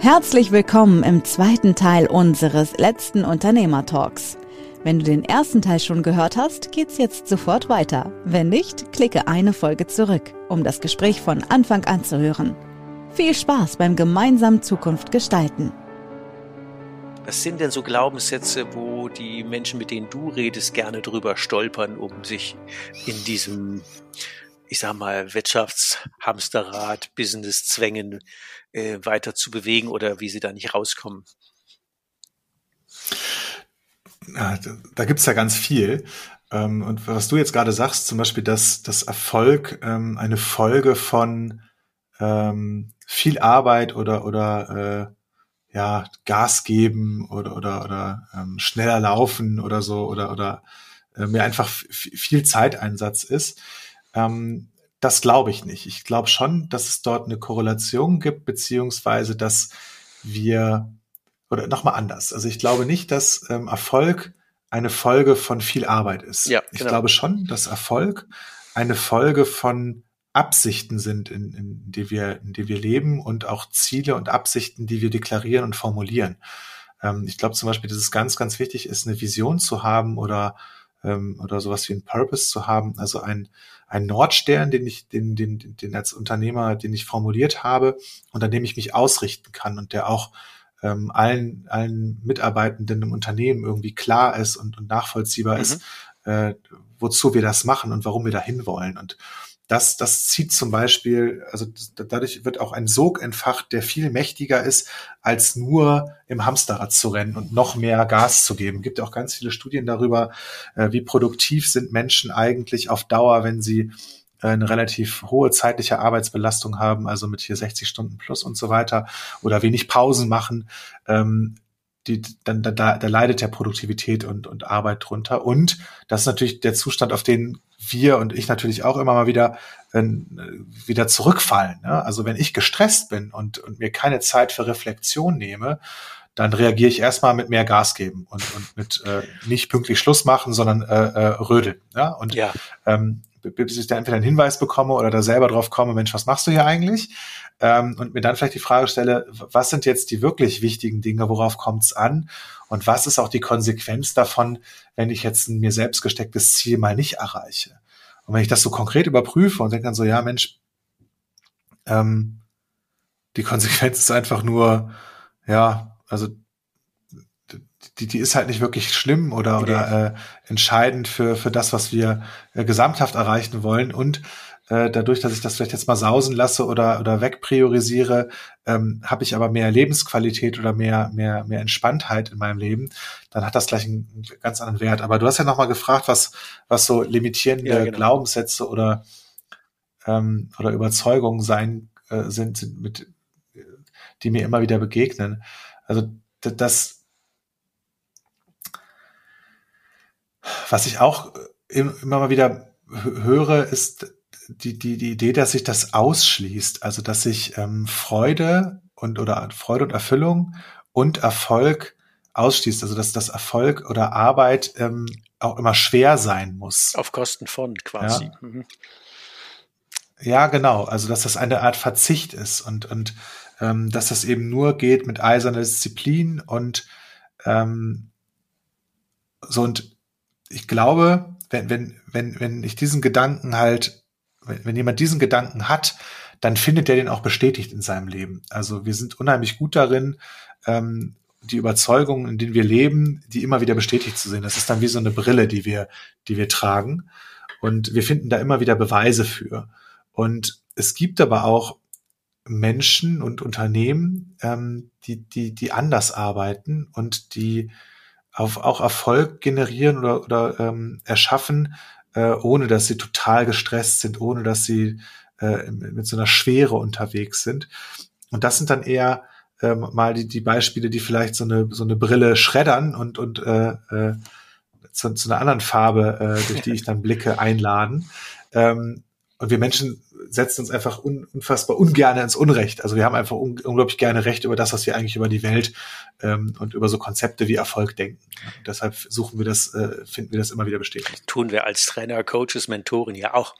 Herzlich willkommen im zweiten Teil unseres letzten Unternehmertalks. Wenn du den ersten Teil schon gehört hast, geht's jetzt sofort weiter. Wenn nicht, klicke eine Folge zurück, um das Gespräch von Anfang an zu hören. Viel Spaß beim gemeinsamen Zukunft gestalten. Was sind denn so Glaubenssätze, wo die Menschen, mit denen du redest, gerne drüber stolpern, um sich in diesem, ich sag mal, Wirtschaftshamsterrad, Business-Zwängen äh, weiter zu bewegen oder wie sie da nicht rauskommen? Da gibt's ja ganz viel. Ähm, und was du jetzt gerade sagst, zum Beispiel, dass, dass Erfolg ähm, eine Folge von ähm, viel Arbeit oder, oder äh, ja, Gas geben oder, oder, oder ähm, schneller laufen oder so oder, oder äh, mir einfach viel Zeiteinsatz ist. Ähm, das glaube ich nicht. Ich glaube schon, dass es dort eine Korrelation gibt, beziehungsweise dass wir, oder nochmal anders. Also ich glaube nicht, dass ähm, Erfolg eine Folge von viel Arbeit ist. Ja, genau. Ich glaube schon, dass Erfolg eine Folge von Absichten sind, in, in, die wir, in die wir leben und auch Ziele und Absichten, die wir deklarieren und formulieren. Ähm, ich glaube zum Beispiel, dass es ganz, ganz wichtig ist, eine Vision zu haben oder ähm, oder sowas wie ein Purpose zu haben, also ein, ein Nordstern, den ich, den, den, den als Unternehmer, den ich formuliert habe und an dem ich mich ausrichten kann und der auch ähm, allen, allen Mitarbeitenden im Unternehmen irgendwie klar ist und, und nachvollziehbar mhm. ist, äh, wozu wir das machen und warum wir da hinwollen. Und das, das zieht zum Beispiel, also dadurch wird auch ein Sog entfacht, der viel mächtiger ist, als nur im Hamsterrad zu rennen und noch mehr Gas zu geben. Es gibt auch ganz viele Studien darüber, äh, wie produktiv sind Menschen eigentlich auf Dauer, wenn sie äh, eine relativ hohe zeitliche Arbeitsbelastung haben, also mit hier 60 Stunden plus und so weiter, oder wenig Pausen machen. Ähm, die, dann da, da leidet ja Produktivität und, und Arbeit drunter. Und das ist natürlich der Zustand, auf den wir und ich natürlich auch immer mal wieder äh, wieder zurückfallen. Ne? Also wenn ich gestresst bin und, und mir keine Zeit für Reflexion nehme, dann reagiere ich erstmal mit mehr Gas geben und, und mit äh, nicht pünktlich Schluss machen, sondern äh, äh, rödeln. Ja? Und ja. Ähm, bis ich da entweder einen Hinweis bekomme oder da selber drauf komme, Mensch, was machst du hier eigentlich? Ähm, und mir dann vielleicht die Frage stelle, was sind jetzt die wirklich wichtigen Dinge, worauf kommt es an? Und was ist auch die Konsequenz davon, wenn ich jetzt ein mir selbst gestecktes Ziel mal nicht erreiche? Und wenn ich das so konkret überprüfe und denke dann so, ja, Mensch, ähm, die Konsequenz ist einfach nur, ja, also die, die ist halt nicht wirklich schlimm oder, oder äh, entscheidend für, für das, was wir äh, gesamthaft erreichen wollen. Und äh, dadurch, dass ich das vielleicht jetzt mal sausen lasse oder, oder wegpriorisiere, ähm, habe ich aber mehr Lebensqualität oder mehr, mehr, mehr Entspanntheit in meinem Leben, dann hat das gleich einen, einen ganz anderen Wert. Aber du hast ja nochmal gefragt, was, was so limitierende ja, genau. Glaubenssätze oder, ähm, oder Überzeugungen sein äh, sind, sind mit, die mir immer wieder begegnen. Also das, was ich auch immer mal wieder höre, ist die, die, die Idee, dass sich das ausschließt, also dass sich ähm, Freude und oder Freude und Erfüllung und Erfolg ausschließt, also dass das Erfolg oder Arbeit ähm, auch immer schwer sein muss. Auf Kosten von quasi. Ja. Mhm. ja, genau. Also dass das eine Art Verzicht ist und und ähm, dass das eben nur geht mit eiserner Disziplin und ähm, so und ich glaube, wenn wenn wenn wenn ich diesen Gedanken halt wenn jemand diesen Gedanken hat, dann findet er den auch bestätigt in seinem Leben. Also wir sind unheimlich gut darin, ähm, die Überzeugungen, in denen wir leben, die immer wieder bestätigt zu sehen. Das ist dann wie so eine Brille, die wir, die wir tragen. Und wir finden da immer wieder Beweise für. Und es gibt aber auch Menschen und Unternehmen, ähm, die, die, die anders arbeiten und die auf, auch Erfolg generieren oder, oder ähm, erschaffen, äh, ohne dass sie total gestresst sind, ohne dass sie äh, mit so einer Schwere unterwegs sind. Und das sind dann eher ähm, mal die, die Beispiele, die vielleicht so eine, so eine Brille schreddern und, und äh, äh, zu, zu einer anderen Farbe, äh, durch die ich dann blicke, einladen. Ähm, und wir Menschen setzen uns einfach un, unfassbar ungerne ins Unrecht. Also wir haben einfach un, unglaublich gerne Recht über das, was wir eigentlich über die Welt ähm, und über so Konzepte wie Erfolg denken. Und deshalb suchen wir das, äh, finden wir das immer wieder bestätigt. Tun wir als Trainer, Coaches, Mentoren ja auch.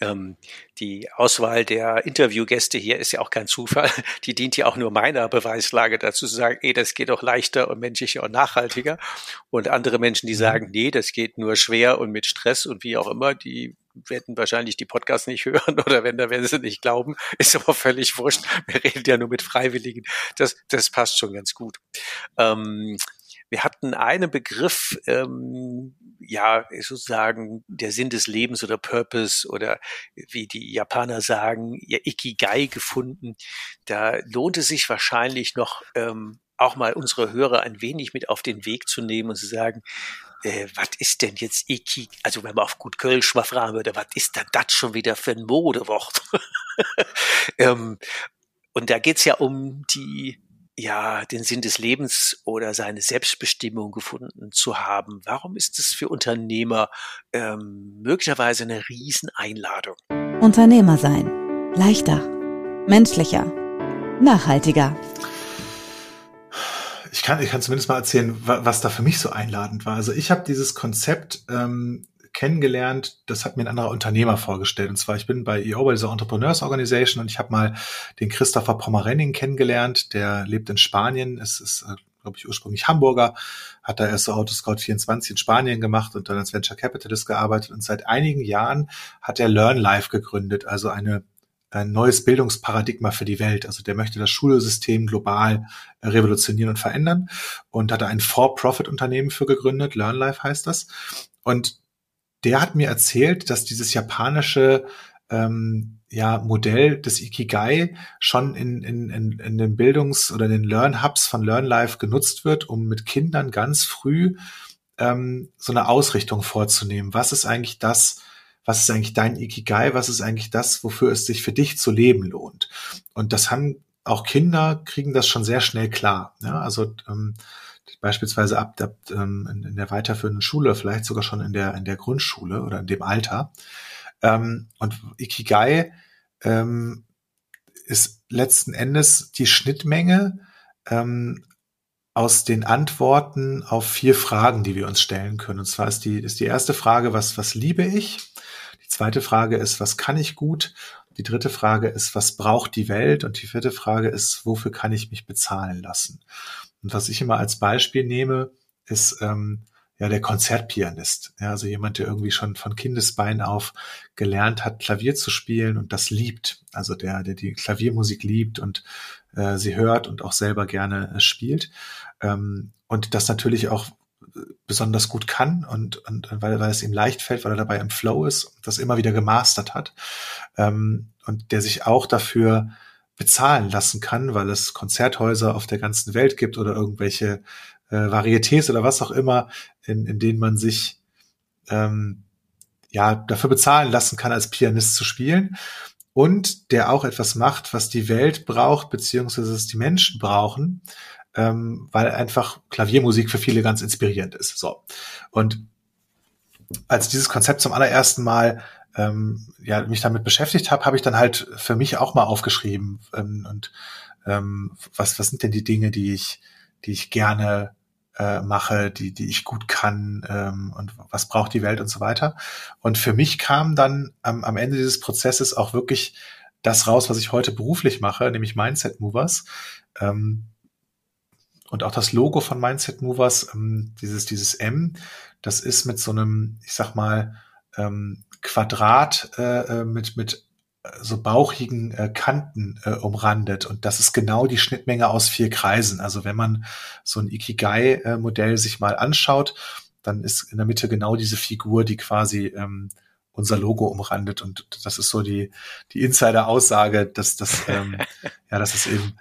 Ähm, die Auswahl der Interviewgäste hier ist ja auch kein Zufall. Die dient ja auch nur meiner Beweislage dazu zu sagen, ey, das geht doch leichter und menschlicher und nachhaltiger. Und andere Menschen, die mhm. sagen, nee, das geht nur schwer und mit Stress und wie auch immer, die werden wahrscheinlich die Podcasts nicht hören oder wenn, dann werden sie nicht glauben. Ist aber völlig wurscht. Wir reden ja nur mit Freiwilligen. Das, das passt schon ganz gut. Ähm, wir hatten einen Begriff, ähm, ja, sozusagen der Sinn des Lebens oder Purpose oder wie die Japaner sagen, ja, Ikigai gefunden. Da lohnt es sich wahrscheinlich noch ähm, auch mal unsere Hörer ein wenig mit auf den Weg zu nehmen und zu sagen, äh, was ist denn jetzt Iki, also wenn man auf gut Kölsch mal fragen würde, was ist denn das schon wieder für ein Modewort? ähm, und da geht's ja um die ja, den Sinn des Lebens oder seine Selbstbestimmung gefunden zu haben. Warum ist es für Unternehmer ähm, möglicherweise eine Rieseneinladung? Unternehmer sein. Leichter, menschlicher, nachhaltiger. Ich kann, ich kann zumindest mal erzählen, was da für mich so einladend war. Also ich habe dieses Konzept ähm, kennengelernt, das hat mir ein anderer Unternehmer vorgestellt. Und zwar, ich bin bei EO, bei dieser Entrepreneurs Organization und ich habe mal den Christopher Pomerenning kennengelernt, der lebt in Spanien, es ist, äh, glaube ich, ursprünglich Hamburger, hat da erst so Autoscout 24 in Spanien gemacht und dann als Venture Capitalist gearbeitet und seit einigen Jahren hat er Learn Life gegründet, also eine ein neues Bildungsparadigma für die Welt. Also der möchte das Schulsystem global äh, revolutionieren und verändern und hat ein For-Profit-Unternehmen für gegründet, LearnLife heißt das. Und der hat mir erzählt, dass dieses japanische ähm, ja, Modell des Ikigai schon in, in, in, in den Bildungs- oder den Learn-Hubs von LearnLife genutzt wird, um mit Kindern ganz früh ähm, so eine Ausrichtung vorzunehmen. Was ist eigentlich das, was ist eigentlich dein Ikigai, was ist eigentlich das, wofür es sich für dich zu leben lohnt? Und das haben auch Kinder kriegen das schon sehr schnell klar. Ja? Also ähm, beispielsweise ab, ab ähm, in, in der weiterführenden Schule, vielleicht sogar schon in der, in der Grundschule oder in dem Alter. Ähm, und Ikigai ähm, ist letzten Endes die Schnittmenge ähm, aus den Antworten auf vier Fragen, die wir uns stellen können. Und zwar ist die, ist die erste Frage, was, was liebe ich? Die zweite Frage ist, was kann ich gut? Die dritte Frage ist, was braucht die Welt? Und die vierte Frage ist, wofür kann ich mich bezahlen lassen? Und was ich immer als Beispiel nehme, ist ähm, ja der Konzertpianist. Ja, also jemand, der irgendwie schon von Kindesbein auf gelernt hat, Klavier zu spielen und das liebt. Also der, der die Klaviermusik liebt und äh, sie hört und auch selber gerne äh, spielt. Ähm, und das natürlich auch besonders gut kann und, und weil, weil es ihm leicht fällt, weil er dabei im Flow ist und das immer wieder gemastert hat. Ähm, und der sich auch dafür bezahlen lassen kann, weil es Konzerthäuser auf der ganzen Welt gibt oder irgendwelche äh, Varietés oder was auch immer, in, in denen man sich ähm, ja dafür bezahlen lassen kann, als Pianist zu spielen und der auch etwas macht, was die Welt braucht, beziehungsweise es die Menschen brauchen, ähm, weil einfach Klaviermusik für viele ganz inspirierend ist. So. Und als dieses Konzept zum allerersten Mal ähm, ja, mich damit beschäftigt habe, habe ich dann halt für mich auch mal aufgeschrieben ähm, und ähm, was, was sind denn die Dinge, die ich, die ich gerne äh, mache, die, die ich gut kann ähm, und was braucht die Welt und so weiter. Und für mich kam dann am, am Ende dieses Prozesses auch wirklich das raus, was ich heute beruflich mache, nämlich Mindset Movers. Ähm, und auch das Logo von Mindset Movers, ähm, dieses, dieses M, das ist mit so einem, ich sag mal, ähm, Quadrat äh, äh, mit, mit äh, so bauchigen äh, Kanten äh, umrandet. Und das ist genau die Schnittmenge aus vier Kreisen. Also wenn man so ein Ikigai-Modell sich mal anschaut, dann ist in der Mitte genau diese Figur, die quasi ähm, unser Logo umrandet. Und das ist so die, die Insider-Aussage, dass das, ähm, ja, dass es eben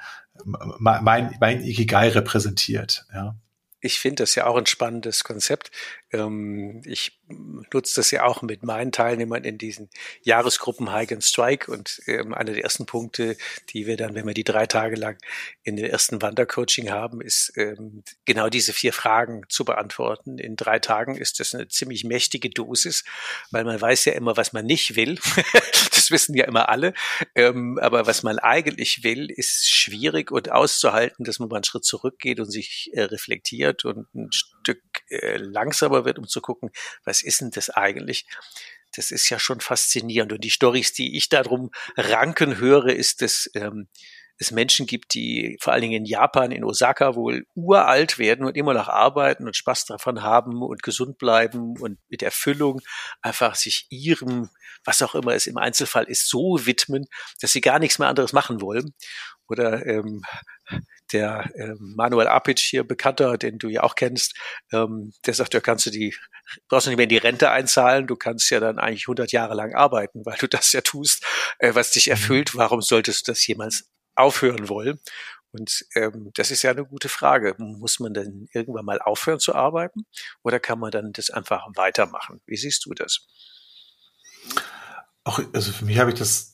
mein, mein Ikigai repräsentiert. Ja. Ich finde das ja auch ein spannendes Konzept. Ähm, ich nutze das ja auch mit meinen Teilnehmern in diesen Jahresgruppen Hike and Strike und ähm, einer der ersten Punkte, die wir dann, wenn wir die drei Tage lang in der ersten Wandercoaching haben, ist ähm, genau diese vier Fragen zu beantworten. In drei Tagen ist das eine ziemlich mächtige Dosis, weil man weiß ja immer, was man nicht will. das wissen ja immer alle. aber was man eigentlich will, ist schwierig und auszuhalten, dass man mal einen Schritt zurückgeht und sich äh, reflektiert und ein Stück äh, langsamer wird, um zu gucken, was ist denn das eigentlich? das ist ja schon faszinierend. Und die Stories, die ich darum ranken höre, ist, dass ähm, es Menschen gibt, die vor allen Dingen in Japan, in Osaka wohl uralt werden und immer noch arbeiten und Spaß davon haben und gesund bleiben und mit Erfüllung einfach sich ihrem, was auch immer es im Einzelfall ist, so widmen, dass sie gar nichts mehr anderes machen wollen. Oder ähm, der ähm, Manuel Apic hier, Bekannter, den du ja auch kennst, ähm, der sagt, ja, kannst du die, brauchst du nicht mehr in die Rente einzahlen, du kannst ja dann eigentlich 100 Jahre lang arbeiten, weil du das ja tust, äh, was dich mhm. erfüllt. Warum solltest du das jemals aufhören wollen. Und ähm, das ist ja eine gute Frage. Muss man denn irgendwann mal aufhören zu arbeiten oder kann man dann das einfach weitermachen? Wie siehst du das? Auch, also für mich habe ich das,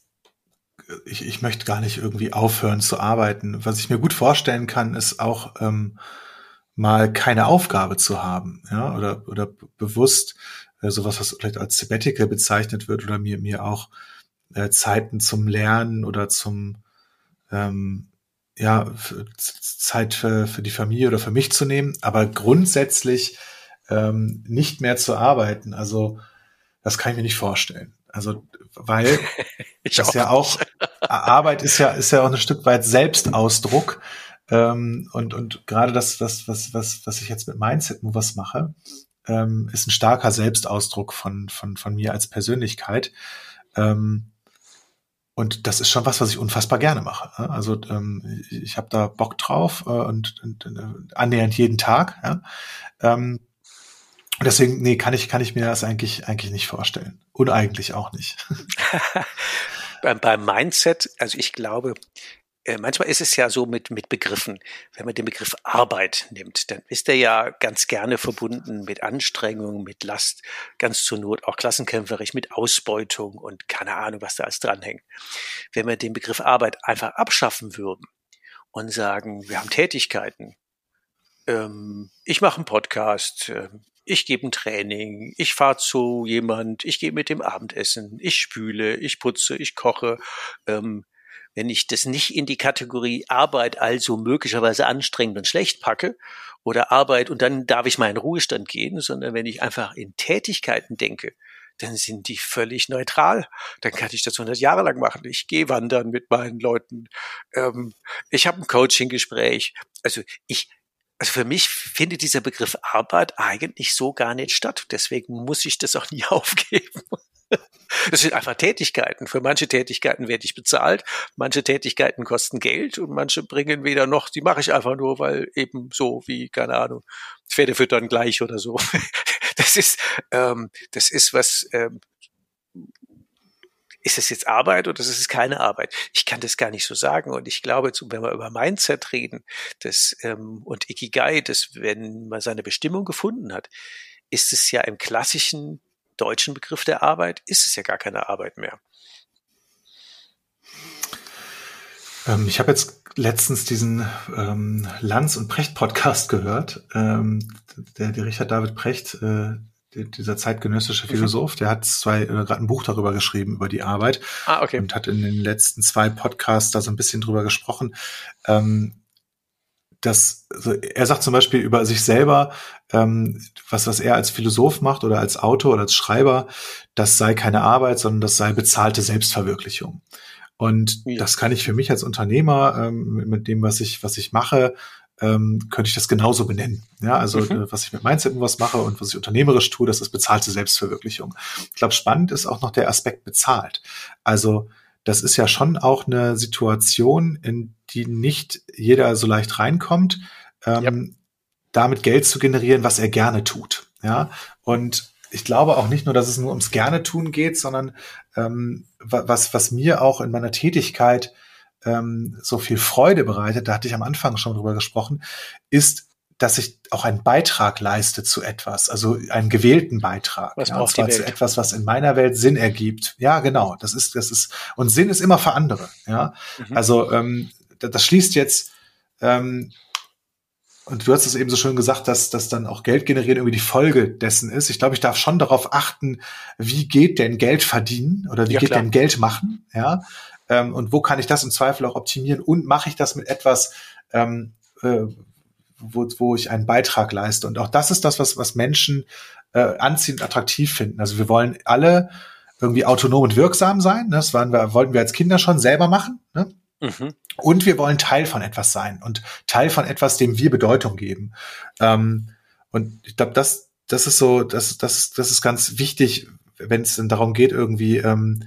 ich, ich möchte gar nicht irgendwie aufhören zu arbeiten. Was ich mir gut vorstellen kann, ist auch ähm, mal keine Aufgabe zu haben, ja, oder, oder bewusst äh, sowas, was vielleicht als Sabbatical bezeichnet wird oder mir, mir auch äh, Zeiten zum Lernen oder zum ähm, ja, Zeit für, für die Familie oder für mich zu nehmen, aber grundsätzlich ähm, nicht mehr zu arbeiten. Also das kann ich mir nicht vorstellen. Also weil das ja auch Arbeit ist ja ist ja auch ein Stück weit Selbstausdruck ähm, und und gerade das das was was was ich jetzt mit Mindset was mache ähm, ist ein starker Selbstausdruck von von von mir als Persönlichkeit. Ähm, und das ist schon was, was ich unfassbar gerne mache. Ne? Also ähm, ich habe da Bock drauf äh, und, und äh, annähernd jeden Tag. Ja? Ähm, deswegen, nee, kann ich, kann ich mir das eigentlich, eigentlich nicht vorstellen. Und eigentlich auch nicht. beim, beim Mindset, also ich glaube, äh, manchmal ist es ja so mit, mit Begriffen. Wenn man den Begriff Arbeit nimmt, dann ist er ja ganz gerne verbunden mit Anstrengung, mit Last, ganz zur Not auch klassenkämpferisch, mit Ausbeutung und keine Ahnung, was da alles dranhängt. Wenn wir den Begriff Arbeit einfach abschaffen würden und sagen, wir haben Tätigkeiten, ähm, ich mache einen Podcast, äh, ich gebe ein Training, ich fahre zu jemand, ich gehe mit dem Abendessen, ich spüle, ich putze, ich koche, ähm, wenn ich das nicht in die Kategorie Arbeit also möglicherweise anstrengend und schlecht packe oder Arbeit und dann darf ich in Ruhestand gehen, sondern wenn ich einfach in Tätigkeiten denke, dann sind die völlig neutral. Dann kann ich das 100 Jahre lang machen. Ich gehe wandern mit meinen Leuten. Ähm, ich habe ein Coaching-Gespräch. Also ich, also für mich findet dieser Begriff Arbeit eigentlich so gar nicht statt. Deswegen muss ich das auch nie aufgeben. Das sind einfach Tätigkeiten. Für manche Tätigkeiten werde ich bezahlt, manche Tätigkeiten kosten Geld und manche bringen wieder noch, die mache ich einfach nur, weil eben so wie, keine Ahnung, Pferde füttern gleich oder so. Das ist, ähm, das ist was, ähm, ist es jetzt Arbeit oder ist es keine Arbeit? Ich kann das gar nicht so sagen. Und ich glaube, wenn wir über Mindset reden das, ähm, und Ikigai, das, wenn man seine Bestimmung gefunden hat, ist es ja im klassischen deutschen Begriff der Arbeit ist es ja gar keine Arbeit mehr. Ähm, ich habe jetzt letztens diesen ähm, Lanz und Precht Podcast gehört. Ähm, der, der Richard David Precht, äh, dieser zeitgenössische mhm. Philosoph, der hat zwei äh, gerade ein Buch darüber geschrieben über die Arbeit ah, okay. und hat in den letzten zwei Podcasts da so ein bisschen drüber gesprochen. Ähm, dass also er sagt zum Beispiel über sich selber, ähm, was, was er als Philosoph macht oder als Autor oder als Schreiber, das sei keine Arbeit, sondern das sei bezahlte Selbstverwirklichung. Und ja. das kann ich für mich als Unternehmer ähm, mit, mit, dem, was ich, was ich mache, ähm, könnte ich das genauso benennen. Ja, also mhm. äh, was ich mit Mindset was mache und was ich unternehmerisch tue, das ist bezahlte Selbstverwirklichung. Ich glaube, spannend ist auch noch der Aspekt bezahlt. Also das ist ja schon auch eine Situation, in die nicht jeder so leicht reinkommt, ähm, ja. damit Geld zu generieren, was er gerne tut. Ja, und ich glaube auch nicht nur, dass es nur ums gerne tun geht, sondern ähm, was, was mir auch in meiner Tätigkeit ähm, so viel Freude bereitet, da hatte ich am Anfang schon drüber gesprochen, ist dass ich auch einen Beitrag leiste zu etwas, also einen gewählten Beitrag. Was ja, und zwar zu etwas, was in meiner Welt Sinn ergibt. Ja, genau. Das ist, das ist, und Sinn ist immer für andere. Ja, mhm. also ähm, das, das schließt jetzt, ähm, und du hast es eben so schön gesagt, dass, dass dann auch Geld generieren irgendwie die Folge dessen ist. Ich glaube, ich darf schon darauf achten, wie geht denn Geld verdienen oder wie ja, geht klar. denn Geld machen, ja, ähm, und wo kann ich das im Zweifel auch optimieren und mache ich das mit etwas, ähm, äh, wo, wo ich einen Beitrag leiste. Und auch das ist das, was, was Menschen äh, anziehend attraktiv finden. Also wir wollen alle irgendwie autonom und wirksam sein. Ne? Das waren wir, wollten wir als Kinder schon selber machen. Ne? Mhm. Und wir wollen Teil von etwas sein und Teil von etwas, dem wir Bedeutung geben. Ähm, und ich glaube, das, das ist so, das, das, das ist ganz wichtig, wenn es darum geht, irgendwie ähm,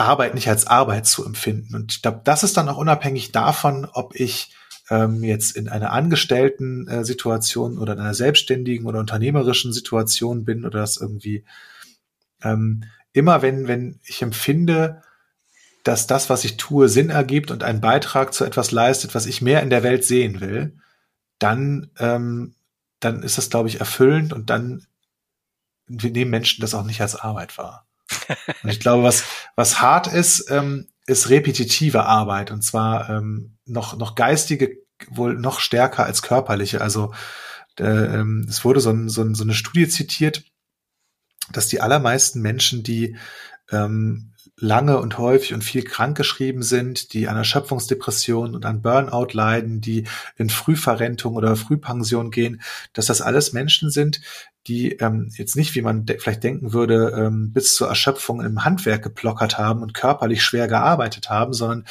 Arbeit nicht als Arbeit zu empfinden. Und ich glaube, das ist dann auch unabhängig davon, ob ich ähm, jetzt in einer angestellten äh, Situation oder in einer selbstständigen oder unternehmerischen Situation bin oder das irgendwie ähm, immer wenn, wenn ich empfinde, dass das, was ich tue, Sinn ergibt und einen Beitrag zu etwas leistet, was ich mehr in der Welt sehen will, dann, ähm, dann ist das, glaube ich, erfüllend und dann nehmen Menschen das auch nicht als Arbeit wahr. Und ich glaube, was, was hart ist, ähm, ist repetitive Arbeit und zwar ähm, noch, noch geistige, wohl noch stärker als körperliche. Also äh, ähm, es wurde so, ein, so, ein, so eine Studie zitiert, dass die allermeisten Menschen, die ähm, lange und häufig und viel krankgeschrieben sind, die an Erschöpfungsdepression und an Burnout leiden, die in Frühverrentung oder Frühpension gehen, dass das alles Menschen sind, die ähm, jetzt nicht, wie man de vielleicht denken würde, ähm, bis zur Erschöpfung im Handwerk geplockert haben und körperlich schwer gearbeitet haben, sondern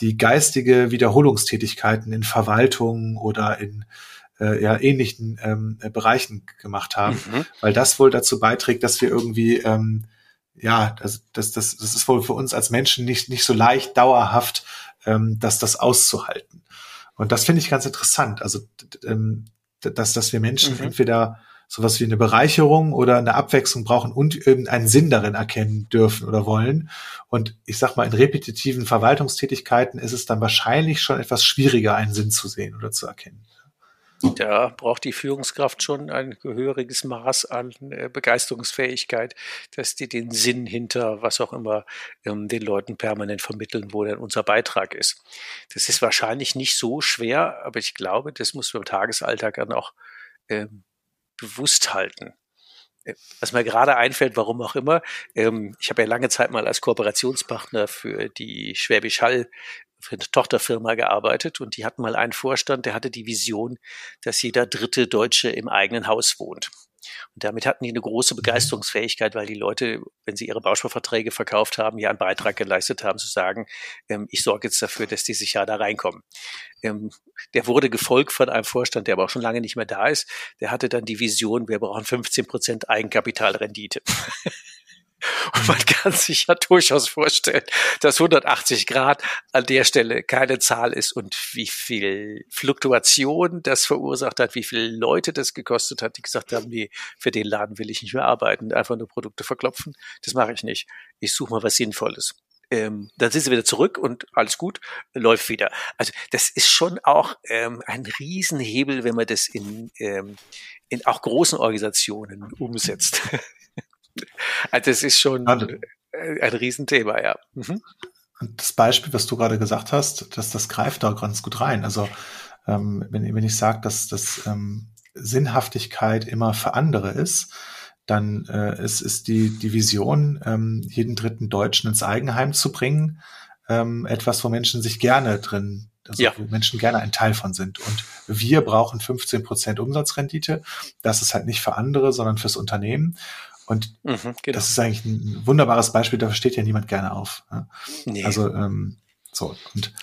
die geistige Wiederholungstätigkeiten in Verwaltung oder in äh, ja, ähnlichen ähm, Bereichen gemacht haben, mhm. weil das wohl dazu beiträgt, dass wir irgendwie ähm, ja, das, das, das, das ist wohl für uns als Menschen nicht, nicht so leicht dauerhaft, ähm, dass das auszuhalten. Und das finde ich ganz interessant. Also, ähm, dass, dass wir Menschen mhm. entweder sowas wie eine Bereicherung oder eine Abwechslung brauchen und irgendeinen Sinn darin erkennen dürfen oder wollen. Und ich sag mal, in repetitiven Verwaltungstätigkeiten ist es dann wahrscheinlich schon etwas schwieriger, einen Sinn zu sehen oder zu erkennen. Da braucht die Führungskraft schon ein gehöriges Maß an äh, Begeisterungsfähigkeit, dass die den Sinn hinter was auch immer ähm, den Leuten permanent vermitteln, wo denn unser Beitrag ist. Das ist wahrscheinlich nicht so schwer, aber ich glaube, das muss man im Tagesalltag dann auch ähm, bewusst halten. Äh, was mir gerade einfällt, warum auch immer, ähm, ich habe ja lange Zeit mal als Kooperationspartner für die Schwäbisch Hall für eine Tochterfirma gearbeitet und die hatten mal einen Vorstand, der hatte die Vision, dass jeder dritte Deutsche im eigenen Haus wohnt. Und damit hatten die eine große Begeisterungsfähigkeit, weil die Leute, wenn sie ihre Bausparverträge verkauft haben, ja einen Beitrag geleistet haben, zu sagen, ähm, ich sorge jetzt dafür, dass die sicher da reinkommen. Ähm, der wurde gefolgt von einem Vorstand, der aber auch schon lange nicht mehr da ist. Der hatte dann die Vision, wir brauchen 15 Prozent Eigenkapitalrendite. Und man kann sich ja durchaus vorstellen, dass 180 Grad an der Stelle keine Zahl ist und wie viel Fluktuation das verursacht hat, wie viele Leute das gekostet hat, die gesagt haben, nee, für den Laden will ich nicht mehr arbeiten, einfach nur Produkte verklopfen. Das mache ich nicht. Ich suche mal was Sinnvolles. Ähm, dann sind sie wieder zurück und alles gut, läuft wieder. Also das ist schon auch ähm, ein Riesenhebel, wenn man das in, ähm, in auch großen Organisationen umsetzt. Also es ist schon ein Riesenthema, ja. Mhm. Das Beispiel, was du gerade gesagt hast, das, das greift da ganz gut rein. Also ähm, wenn, wenn ich sage, dass, dass ähm, Sinnhaftigkeit immer für andere ist, dann äh, ist, ist die, die Vision, ähm, jeden dritten Deutschen ins Eigenheim zu bringen, ähm, etwas, wo Menschen sich gerne drin, also ja. wo Menschen gerne ein Teil von sind. Und wir brauchen 15 Prozent Umsatzrendite. Das ist halt nicht für andere, sondern fürs Unternehmen. Und mhm, genau. das ist eigentlich ein wunderbares Beispiel, da steht ja niemand gerne auf. Nee. Also ähm, so, und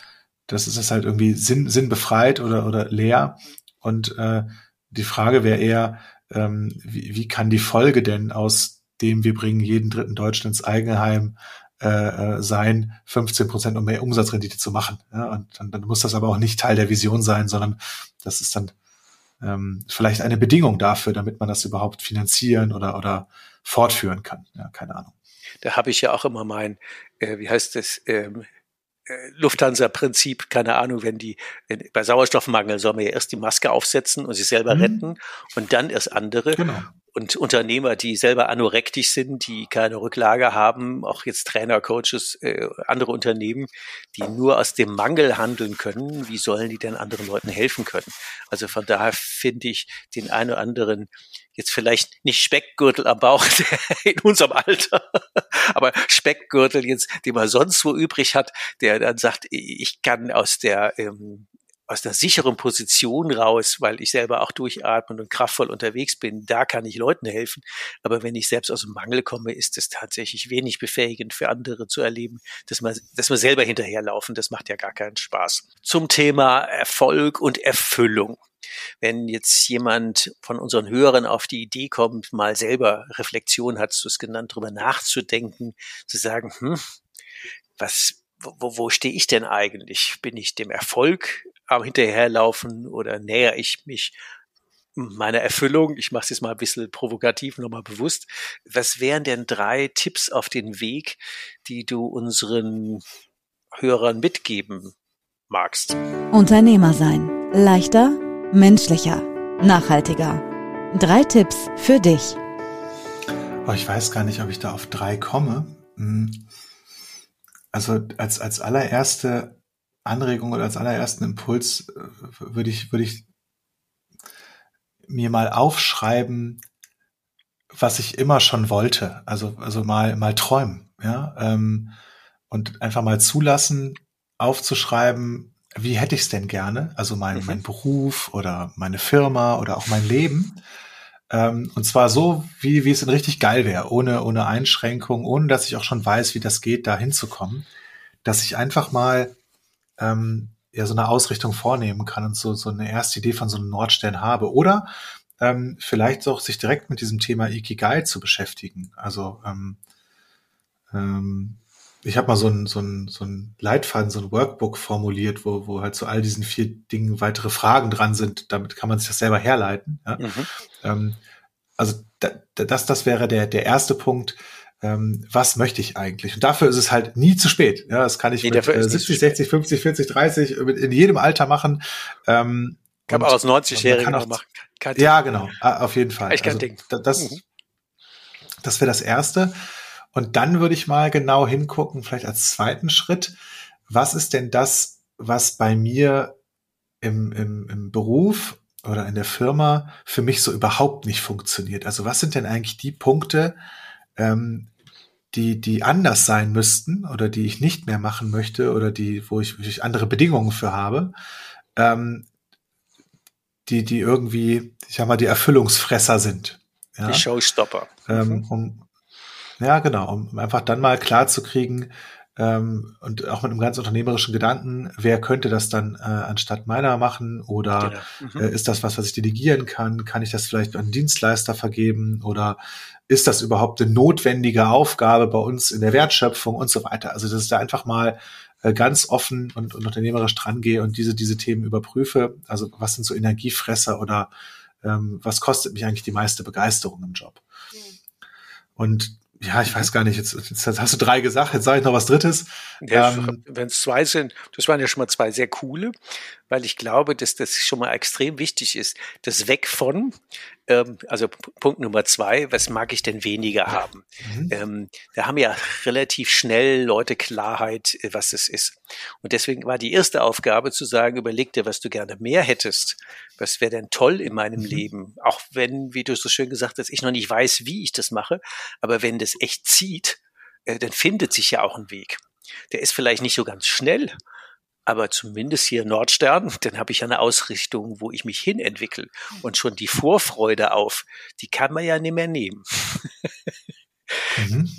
das ist es halt irgendwie sinn, sinnbefreit oder, oder leer. Und äh, die Frage wäre eher, ähm, wie, wie kann die Folge denn aus dem wir bringen jeden dritten Deutschen ins Eigenheim äh, äh sein, 15 Prozent um mehr Umsatzrendite zu machen. Ja? Und dann, dann muss das aber auch nicht Teil der Vision sein, sondern das ist dann ähm, vielleicht eine Bedingung dafür, damit man das überhaupt finanzieren oder, oder fortführen kann. Ja, keine Ahnung. Da habe ich ja auch immer mein, äh, wie heißt das, ähm, äh, Lufthansa-Prinzip, keine Ahnung, wenn die, bei Sauerstoffmangel soll man ja erst die Maske aufsetzen und sich selber mhm. retten und dann erst andere. Genau und Unternehmer, die selber anorektisch sind, die keine Rücklage haben, auch jetzt Trainer, Coaches, äh, andere Unternehmen, die nur aus dem Mangel handeln können, wie sollen die denn anderen Leuten helfen können? Also von daher finde ich den einen oder anderen jetzt vielleicht nicht Speckgürtel am Bauch in unserem Alter, aber Speckgürtel jetzt, den man sonst wo übrig hat, der dann sagt, ich kann aus der ähm, aus einer sicheren Position raus, weil ich selber auch durchatmen und kraftvoll unterwegs bin, da kann ich Leuten helfen. Aber wenn ich selbst aus dem Mangel komme, ist es tatsächlich wenig befähigend für andere zu erleben, dass man, dass man selber hinterherlaufen. Das macht ja gar keinen Spaß. Zum Thema Erfolg und Erfüllung. Wenn jetzt jemand von unseren Hörern auf die Idee kommt, mal selber Reflexion, hast du es genannt, darüber nachzudenken, zu sagen, hm, was, wo, wo stehe ich denn eigentlich? Bin ich dem Erfolg am hinterherlaufen oder näher ich mich meiner Erfüllung? Ich mache es jetzt mal ein bisschen provokativ, nochmal bewusst. Was wären denn drei Tipps auf den Weg, die du unseren Hörern mitgeben magst? Unternehmer sein. Leichter, menschlicher, nachhaltiger. Drei Tipps für dich. Oh, ich weiß gar nicht, ob ich da auf drei komme. Hm. Also als, als allererste Anregung oder als allerersten Impuls äh, würde ich, würde ich mir mal aufschreiben, was ich immer schon wollte. Also, also mal, mal träumen, ja. Ähm, und einfach mal zulassen, aufzuschreiben, wie hätte ich es denn gerne? Also mein, mhm. mein Beruf oder meine Firma oder auch mein Leben. Ähm, und zwar so, wie, wie es denn richtig geil wäre, ohne, ohne Einschränkung, ohne dass ich auch schon weiß, wie das geht, da hinzukommen. Dass ich einfach mal ähm, ja so eine Ausrichtung vornehmen kann und so, so eine erste Idee von so einem Nordstern habe. Oder ähm, vielleicht auch sich direkt mit diesem Thema Ikigai zu beschäftigen. Also ähm, ähm, ich habe mal so ein, so, ein, so ein Leitfaden, so ein Workbook formuliert, wo, wo halt zu all diesen vier Dingen weitere Fragen dran sind. Damit kann man sich das selber herleiten. Ja? Mhm. Ähm, also da, das, das wäre der, der erste Punkt. Ähm, was möchte ich eigentlich? Und dafür ist es halt nie zu spät. Ja, das kann ich nee, mit äh, 70, 60, 50, 40, 30 mit, in jedem Alter machen. Ähm, kann man aus 90-Jährigen noch machen. Ja, genau, auf jeden Fall. Kein also, Ding. Das, mhm. das wäre das Erste. Und dann würde ich mal genau hingucken, vielleicht als zweiten Schritt, was ist denn das, was bei mir im, im, im Beruf oder in der Firma für mich so überhaupt nicht funktioniert? Also was sind denn eigentlich die Punkte, ähm, die, die anders sein müssten oder die ich nicht mehr machen möchte oder die, wo ich, wo ich andere Bedingungen für habe, ähm, die, die irgendwie, ich sag mal, die Erfüllungsfresser sind. Ja? Die Showstopper. Ähm, mhm. um, ja, genau, um einfach dann mal klar zu kriegen, ähm, und auch mit einem ganz unternehmerischen Gedanken, wer könnte das dann äh, anstatt meiner machen oder genau. mhm. äh, ist das was, was ich delegieren kann? Kann ich das vielleicht an einen Dienstleister vergeben oder ist das überhaupt eine notwendige Aufgabe bei uns in der Wertschöpfung und so weiter? Also, dass ich da einfach mal äh, ganz offen und, und unternehmerisch dran gehe und diese, diese Themen überprüfe. Also, was sind so Energiefresser oder ähm, was kostet mich eigentlich die meiste Begeisterung im Job? Mhm. Und ja, ich weiß gar nicht, jetzt, jetzt hast du drei gesagt, jetzt sage ich noch was Drittes. Ja, ähm, Wenn es zwei sind, das waren ja schon mal zwei sehr coole, weil ich glaube, dass das schon mal extrem wichtig ist, das Weg von, ähm, also Punkt Nummer zwei, was mag ich denn weniger haben? Mhm. Ähm, da haben ja relativ schnell Leute Klarheit, äh, was es ist. Und deswegen war die erste Aufgabe zu sagen, überleg dir, was du gerne mehr hättest. Was wäre denn toll in meinem mhm. Leben? Auch wenn, wie du so schön gesagt hast, ich noch nicht weiß, wie ich das mache, aber wenn das echt zieht, äh, dann findet sich ja auch ein Weg. Der ist vielleicht nicht so ganz schnell, aber zumindest hier Nordstern, dann habe ich eine Ausrichtung, wo ich mich hin entwickle. Und schon die Vorfreude auf, die kann man ja nicht mehr nehmen. mhm.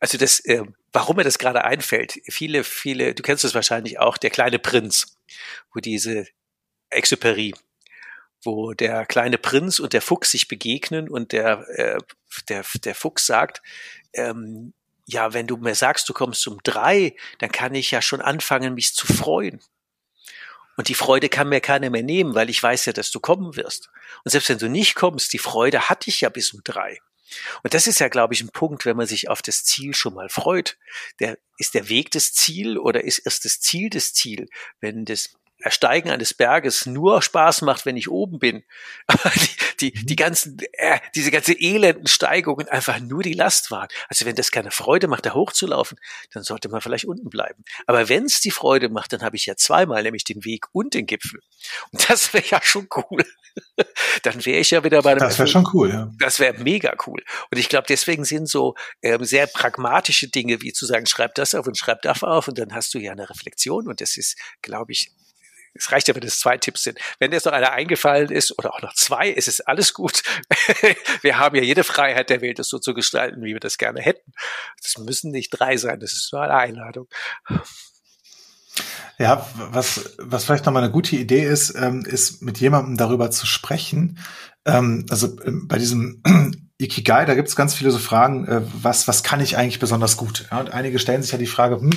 Also das, äh, warum mir das gerade einfällt, viele, viele, du kennst es wahrscheinlich auch, der kleine Prinz, wo diese Exuperie, wo der kleine Prinz und der Fuchs sich begegnen und der, äh, der, der Fuchs sagt, ähm, ja, wenn du mir sagst, du kommst um drei, dann kann ich ja schon anfangen, mich zu freuen. Und die Freude kann mir keiner mehr nehmen, weil ich weiß ja, dass du kommen wirst. Und selbst wenn du nicht kommst, die Freude hatte ich ja bis um drei. Und das ist ja, glaube ich, ein Punkt, wenn man sich auf das Ziel schon mal freut. Der, ist der Weg das Ziel oder ist erst das Ziel das Ziel? Wenn das Ersteigen eines Berges nur Spaß macht, wenn ich oben bin. Aber die, die, die ganzen, äh, diese ganze elenden Steigungen einfach nur die Last waren. Also wenn das keine Freude macht, da hochzulaufen, dann sollte man vielleicht unten bleiben. Aber wenn es die Freude macht, dann habe ich ja zweimal, nämlich den Weg und den Gipfel. Und das wäre ja schon cool. dann wäre ich ja wieder bei einem. Das wäre schon cool, ja. Das wäre mega cool. Und ich glaube, deswegen sind so ähm, sehr pragmatische Dinge, wie zu sagen, schreib das auf und schreib das auf und dann hast du ja eine Reflexion und das ist, glaube ich, es reicht ja, wenn es zwei Tipps sind. Wenn jetzt noch einer eingefallen ist oder auch noch zwei, ist es alles gut. wir haben ja jede Freiheit der Welt, das so zu gestalten, wie wir das gerne hätten. Das müssen nicht drei sein, das ist nur eine Einladung. Ja, was, was vielleicht nochmal eine gute Idee ist, ähm, ist mit jemandem darüber zu sprechen. Ähm, also ähm, bei diesem Ikigai, da gibt es ganz viele so Fragen, äh, was, was kann ich eigentlich besonders gut? Ja, und einige stellen sich ja die Frage, hm,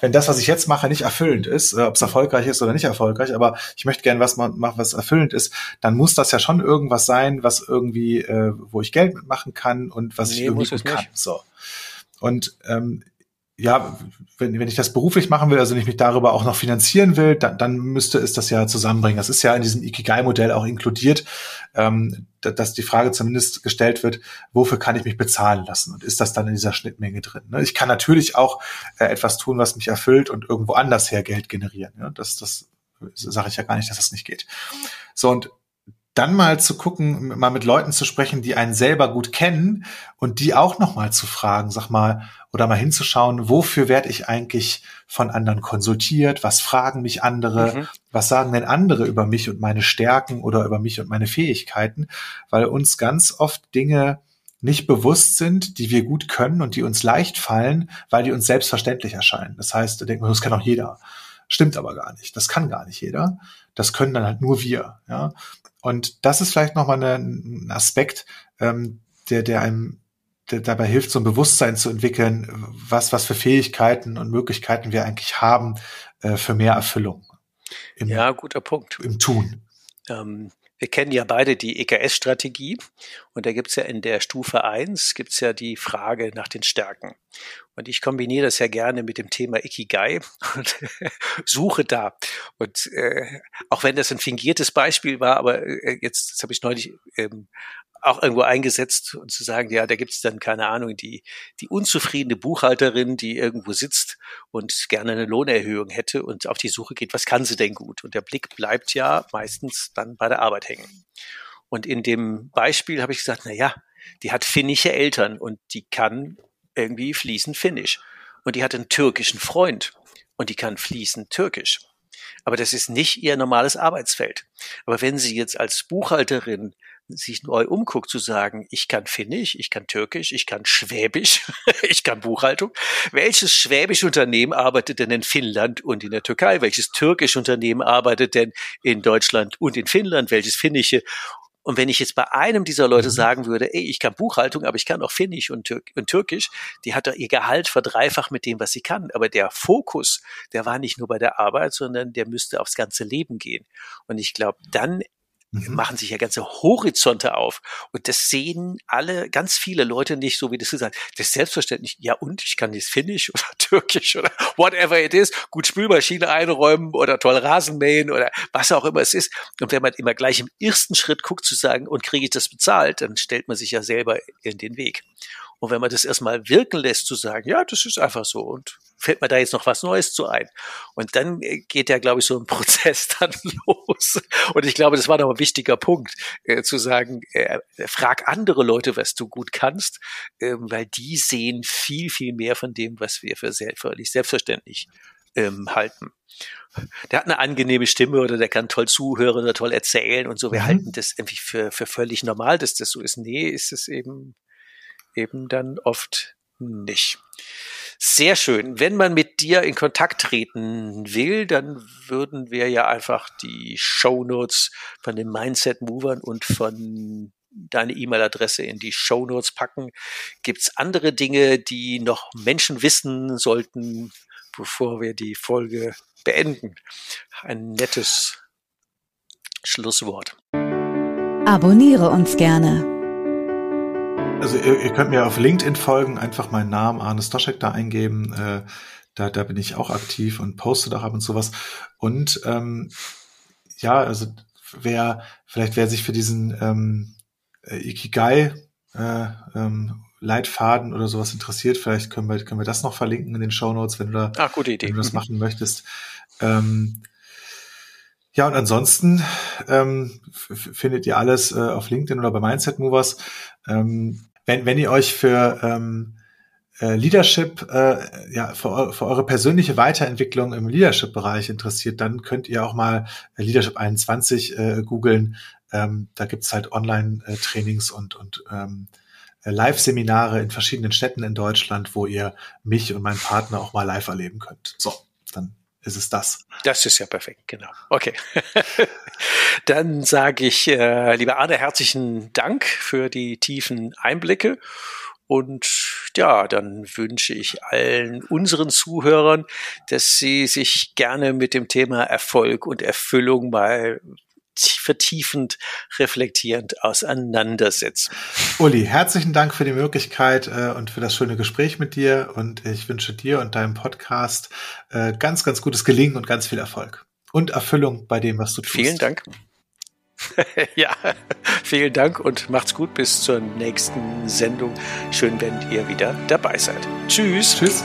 wenn das, was ich jetzt mache, nicht erfüllend ist, äh, ob es erfolgreich ist oder nicht erfolgreich, aber ich möchte gerne was machen, was erfüllend ist, dann muss das ja schon irgendwas sein, was irgendwie, äh, wo ich Geld mitmachen kann und was nee, ich irgendwie gut kann. So. Und ähm, ja, wenn, wenn ich das beruflich machen will, also wenn ich mich darüber auch noch finanzieren will, dann, dann müsste es das ja zusammenbringen. Das ist ja in diesem Ikigai-Modell auch inkludiert, ähm, dass die Frage zumindest gestellt wird, wofür kann ich mich bezahlen lassen? Und ist das dann in dieser Schnittmenge drin? Ne? Ich kann natürlich auch äh, etwas tun, was mich erfüllt und irgendwo anders her Geld generieren. Ja? Das, das sage ich ja gar nicht, dass das nicht geht. So, und dann mal zu gucken, mal mit Leuten zu sprechen, die einen selber gut kennen und die auch noch mal zu fragen, sag mal, oder mal hinzuschauen, wofür werde ich eigentlich von anderen konsultiert? Was fragen mich andere? Mhm. Was sagen denn andere über mich und meine Stärken oder über mich und meine Fähigkeiten? Weil uns ganz oft Dinge nicht bewusst sind, die wir gut können und die uns leicht fallen, weil die uns selbstverständlich erscheinen. Das heißt, da denkt man, das kann auch jeder. Stimmt aber gar nicht. Das kann gar nicht jeder. Das können dann halt nur wir. Ja? Und das ist vielleicht nochmal ein Aspekt, ähm, der, der einem der dabei hilft, so ein Bewusstsein zu entwickeln, was, was für Fähigkeiten und Möglichkeiten wir eigentlich haben äh, für mehr Erfüllung. Im, ja, guter Punkt. Im Tun. Ähm, wir kennen ja beide die EKS-Strategie und da gibt's ja in der Stufe eins gibt's ja die Frage nach den Stärken. Und ich kombiniere das ja gerne mit dem Thema Ikigai und suche da. Und äh, auch wenn das ein fingiertes Beispiel war, aber äh, jetzt, das habe ich neulich ähm, auch irgendwo eingesetzt und zu sagen, ja, da gibt es dann keine Ahnung, die, die unzufriedene Buchhalterin, die irgendwo sitzt und gerne eine Lohnerhöhung hätte und auf die Suche geht, was kann sie denn gut? Und der Blick bleibt ja meistens dann bei der Arbeit hängen. Und in dem Beispiel habe ich gesagt, na ja, die hat finnische Eltern und die kann irgendwie fließend Finnisch. Und die hat einen türkischen Freund und die kann fließend Türkisch. Aber das ist nicht ihr normales Arbeitsfeld. Aber wenn sie jetzt als Buchhalterin sich neu umguckt, zu sagen, ich kann Finnisch, ich kann Türkisch, ich kann Schwäbisch, ich kann Buchhaltung. Welches schwäbische Unternehmen arbeitet denn in Finnland und in der Türkei? Welches türkische Unternehmen arbeitet denn in Deutschland und in Finnland? Welches finnische? Und wenn ich jetzt bei einem dieser Leute mhm. sagen würde, ey, ich kann Buchhaltung, aber ich kann auch Finnisch und, Tür und Türkisch, die hat doch ihr Gehalt verdreifacht mit dem, was sie kann. Aber der Fokus, der war nicht nur bei der Arbeit, sondern der müsste aufs ganze Leben gehen. Und ich glaube, dann mhm. machen sich ja ganze Horizonte auf. Und das sehen alle, ganz viele Leute nicht, so wie das gesagt Das ist selbstverständlich. Ja, und ich kann jetzt Finnisch oder Türkisch oder whatever it is, gut Spülmaschine einräumen oder toll Rasen mähen oder was auch immer es ist. Und wenn man immer gleich im ersten Schritt guckt zu sagen, und kriege ich das bezahlt, dann stellt man sich ja selber in den Weg. Und wenn man das erstmal wirken lässt, zu sagen, ja, das ist einfach so und fällt mir da jetzt noch was Neues zu ein. Und dann äh, geht ja, glaube ich, so ein Prozess dann los. Und ich glaube, das war noch ein wichtiger Punkt, äh, zu sagen, äh, frag andere Leute, was du gut kannst, äh, weil die sehen viel, viel mehr von dem, was wir für sehr, völlig selbstverständlich ähm, halten. Der hat eine angenehme Stimme oder der kann toll zuhören oder toll erzählen und so. Wir mhm. halten das irgendwie für, für völlig normal, dass das so ist. Nee, ist es eben eben dann oft nicht. Sehr schön. Wenn man mit dir in Kontakt treten will, dann würden wir ja einfach die Show Notes von den Mindset Movern und von deine E-Mail-Adresse in die Show Notes packen. Gibt es andere Dinge, die noch Menschen wissen sollten, bevor wir die Folge beenden? Ein nettes Schlusswort. Abonniere uns gerne also ihr, ihr, könnt mir auf LinkedIn folgen, einfach meinen Namen Arne Stoschek da eingeben. Äh, da, da bin ich auch aktiv und poste da ab und sowas. Und ähm, ja, also wer, vielleicht wer sich für diesen ähm, äh, Ikigai äh, ähm, Leitfaden oder sowas interessiert, vielleicht können wir, können wir das noch verlinken in den Show Notes, wenn du da ah, gute Idee. Wenn du das machen möchtest. Ähm, ja, und ansonsten ähm, findet ihr alles äh, auf LinkedIn oder bei Mindset Movers. Ähm, wenn, wenn ihr euch für ähm, äh, Leadership, äh, ja, für, für eure persönliche Weiterentwicklung im Leadership-Bereich interessiert, dann könnt ihr auch mal Leadership 21 äh, googeln. Ähm, da gibt's halt Online-Trainings und, und ähm, Live-Seminare in verschiedenen Städten in Deutschland, wo ihr mich und meinen Partner auch mal live erleben könnt. So, dann ist es das. Das ist ja perfekt, genau. Okay. Dann sage ich, äh, lieber Arne, herzlichen Dank für die tiefen Einblicke. Und ja, dann wünsche ich allen unseren Zuhörern, dass sie sich gerne mit dem Thema Erfolg und Erfüllung mal vertiefend, reflektierend auseinandersetzen. Uli, herzlichen Dank für die Möglichkeit äh, und für das schöne Gespräch mit dir und ich wünsche dir und deinem Podcast äh, ganz, ganz gutes Gelingen und ganz viel Erfolg und Erfüllung bei dem, was du tust. Vielen Dank. ja, vielen Dank und macht's gut bis zur nächsten Sendung. Schön, wenn ihr wieder dabei seid. Tschüss. Tschüss.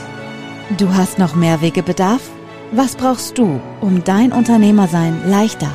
Du hast noch mehr Wegebedarf? Was brauchst du, um dein Unternehmersein leichter,